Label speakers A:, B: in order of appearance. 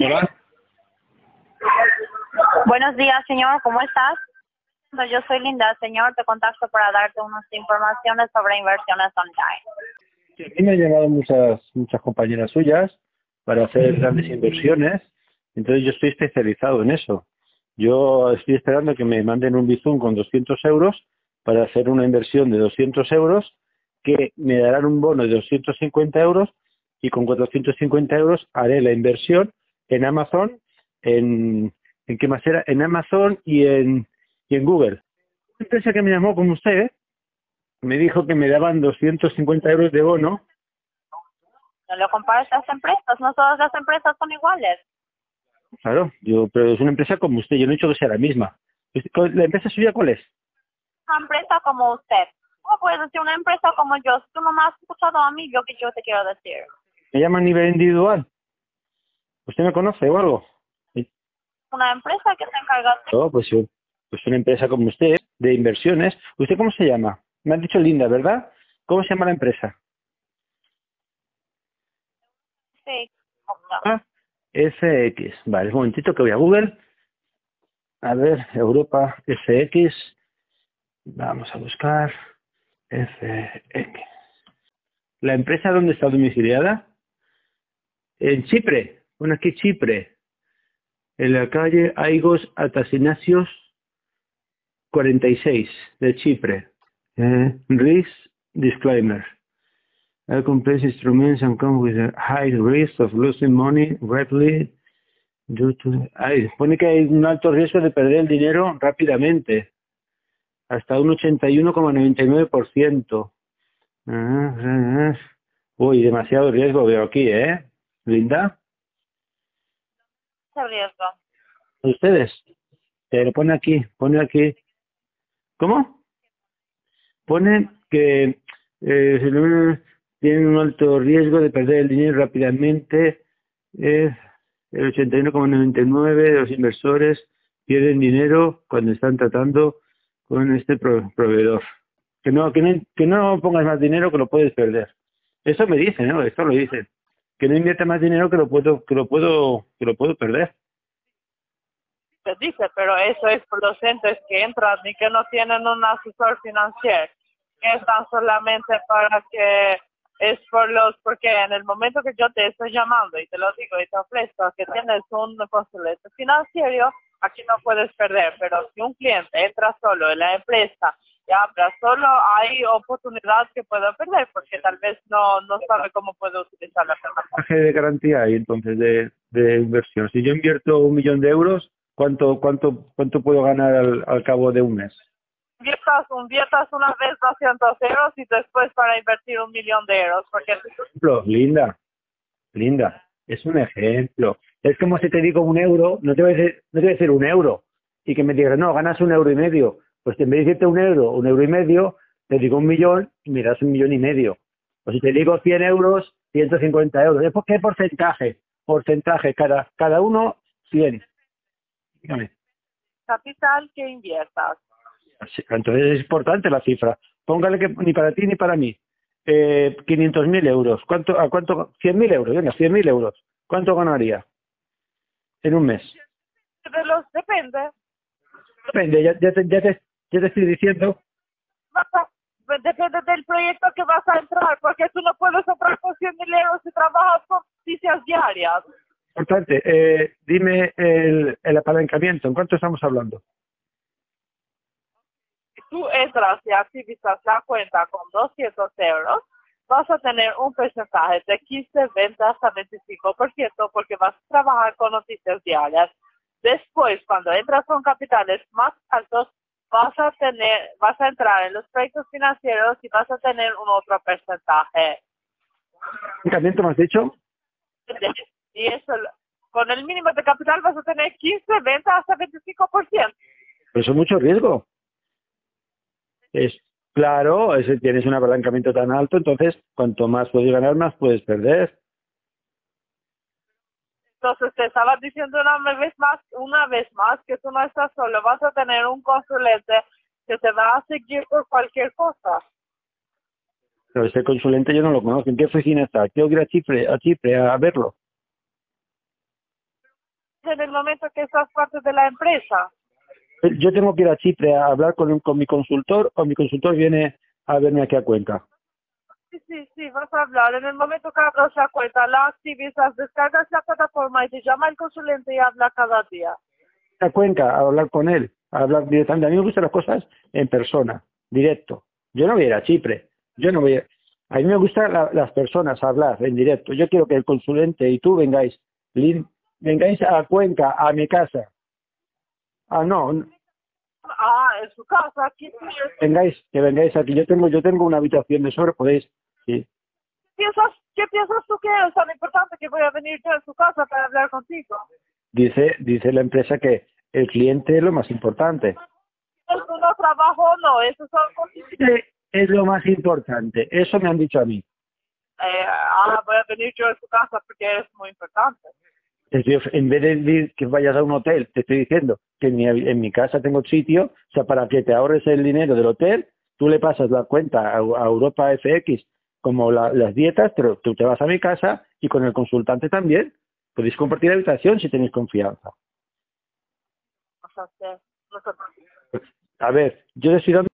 A: Hola.
B: Buenos días, señor. ¿Cómo estás? Yo soy Linda, señor. Te contacto para darte unas informaciones sobre inversiones online.
A: Sí, a mí me han llamado muchas, muchas compañeras suyas para hacer grandes inversiones. Entonces yo estoy especializado en eso. Yo estoy esperando que me manden un Bizum con 200 euros para hacer una inversión de 200 euros que me darán un bono de 250 euros y con 450 euros haré la inversión en Amazon, en, ¿en qué más era? En Amazon y en, y en Google. Una empresa que me llamó como usted me dijo que me daban 250 euros de bono.
B: No lo compares las empresas, no todas las empresas son iguales.
A: Claro, yo, pero es una empresa como usted, yo no he dicho que sea la misma. ¿La empresa suya cuál es?
B: Una empresa como usted. ¿Cómo puedes decir una empresa como yo? Si tú no me has escuchado a mí, lo que yo te quiero decir.
A: Me llama a nivel individual. ¿Usted me conoce o algo?
B: Una empresa que se encarga de...
A: No, pues pues una empresa como usted, de inversiones. ¿Usted cómo se llama? Me han dicho Linda, ¿verdad? ¿Cómo se llama la empresa?
B: Sí.
A: Ah, FX. Vale, un momentito que voy a Google. A ver, Europa FX. Vamos a buscar FX. ¿La empresa dónde está domiciliada? En Chipre. Bueno, aquí Chipre. En la calle Aigos Atasinasios 46 de Chipre. Eh, risk disclaimer. Uh, complex instruments and come with a high risk of losing money rapidly due to... Ay, pone que hay un alto riesgo de perder el dinero rápidamente. Hasta un 81,99%. Ah, ah, ah. Uy, demasiado riesgo veo aquí, ¿eh? Linda.
B: ¿Qué riesgo?
A: Ustedes. Te lo pone aquí, pone aquí. ¿Cómo? Pone que eh, tienen un alto riesgo de perder el dinero rápidamente. Eh, el 81,99 de los inversores pierden dinero cuando están tratando con este pro proveedor. Que no, que, no, que no pongas más dinero que lo puedes perder. Eso me dicen, ¿no? Esto lo dicen. Que no invierta más dinero que lo puedo, que lo puedo, que lo puedo perder.
C: Se dice, pero eso es por los entes que entran y que no tienen un asesor financiero. Que están solamente para que es por los, porque en el momento que yo te estoy llamando y te lo digo y te ofrezco que tienes un consulente financiero, aquí no puedes perder, pero si un cliente entra solo en la empresa y abra solo, hay oportunidad que pueda perder porque tal vez no, no sabe cómo puede utilizar la
A: plataforma. de garantía hay entonces de, de inversión? Si yo invierto un millón de euros, ¿cuánto, cuánto, cuánto puedo ganar al, al cabo de un mes?
C: inviertas, inviertas una vez 200 euros y después para invertir un millón de euros. Porque...
A: Ejemplo, linda, linda, es un ejemplo. Es como si te digo un euro, no te voy a decir, no te voy a decir un euro y que me digas, no, ganas un euro y medio. Pues en vez de decirte un euro, un euro y medio, te digo un millón y me das un millón y medio. O si te digo 100 euros, 150 euros. ¿Qué porcentaje? Porcentaje, cada, cada uno 100. Dígame.
C: Capital que inviertas.
A: Entonces es importante la cifra. Póngale que ni para ti ni para mí. Eh, 500.000 euros. ¿Cuánto, ¿A cuánto? 100.000 euros. Venga, 100.000 euros. ¿Cuánto ganaría en un mes?
C: De los, depende.
A: Depende, ya, ya, te, ya, te, ya te estoy diciendo.
C: Pues depende del proyecto que vas a entrar, porque tú no puedes entrar con 100.000 euros si trabajas con noticias diarias.
A: Importante. Eh, dime el, el apalancamiento. ¿En cuánto estamos hablando?
C: tú entras y activizas la cuenta con 200 euros, vas a tener un porcentaje de 15, 20 hasta 25% porque vas a trabajar con noticias diarias. Después, cuando entras con capitales más altos, vas a tener, vas a entrar en los proyectos financieros y vas a tener un otro porcentaje.
A: ¿Qué me has dicho?
C: Y eso, con el mínimo de capital vas a tener 15, 20 hasta 25%. Pero
A: eso es mucho riesgo es claro, ese, tienes un apalancamiento tan alto, entonces cuanto más puedes ganar, más puedes perder.
C: Entonces te estaba diciendo una vez más, una vez más que tú no estás solo, vas a tener un consulente que te va a seguir por cualquier cosa.
A: Pero ese consulente yo no lo conozco. ¿En qué oficina está? Quiero ir a Chipre, a Chipre a verlo.
C: en el momento que estás parte de la empresa.
A: Yo tengo que ir a Chipre a hablar con, con mi consultor o mi consultor viene a verme aquí a Cuenca.
C: Sí, sí, sí, vas a hablar. En el momento que abras la cuenta, la activizas, descargas la plataforma y te llama el consulente y habla cada día.
A: A Cuenca a hablar con él, a hablar directamente. A mí me gustan las cosas en persona, directo. Yo no voy a ir a Chipre. Yo no voy a... A mí me gustan la- las personas hablar en directo. Yo quiero que el consulente y tú vengáis, Lin, vengáis a Cuenca, a mi casa. Ah, no,
C: Ah, en su casa, aquí tienes.
A: vengáis, que vengáis aquí. Yo tengo, yo tengo una habitación de sobre, podéis, sí.
C: ¿Qué piensas, ¿Qué piensas tú que es tan importante que voy a venir yo a su casa para hablar contigo?
A: Dice, dice la empresa que el cliente es lo más importante.
C: ¿Es un trabajo o no? Eso son cosas.
A: Este es lo más importante. Eso me han dicho a mí.
C: Eh, ah, voy a venir yo a su casa porque es muy importante.
A: Te En vez de decir que vayas a un hotel, te estoy diciendo que en mi, en mi casa tengo sitio, o sea, para que te ahorres el dinero del hotel, tú le pasas la cuenta a, a Europa FX como la- las dietas, pero tú te vas a mi casa y con el consultante también. Podéis compartir habitación si tenéis confianza.
C: O sea, que.
A: A ver, yo le estoy dando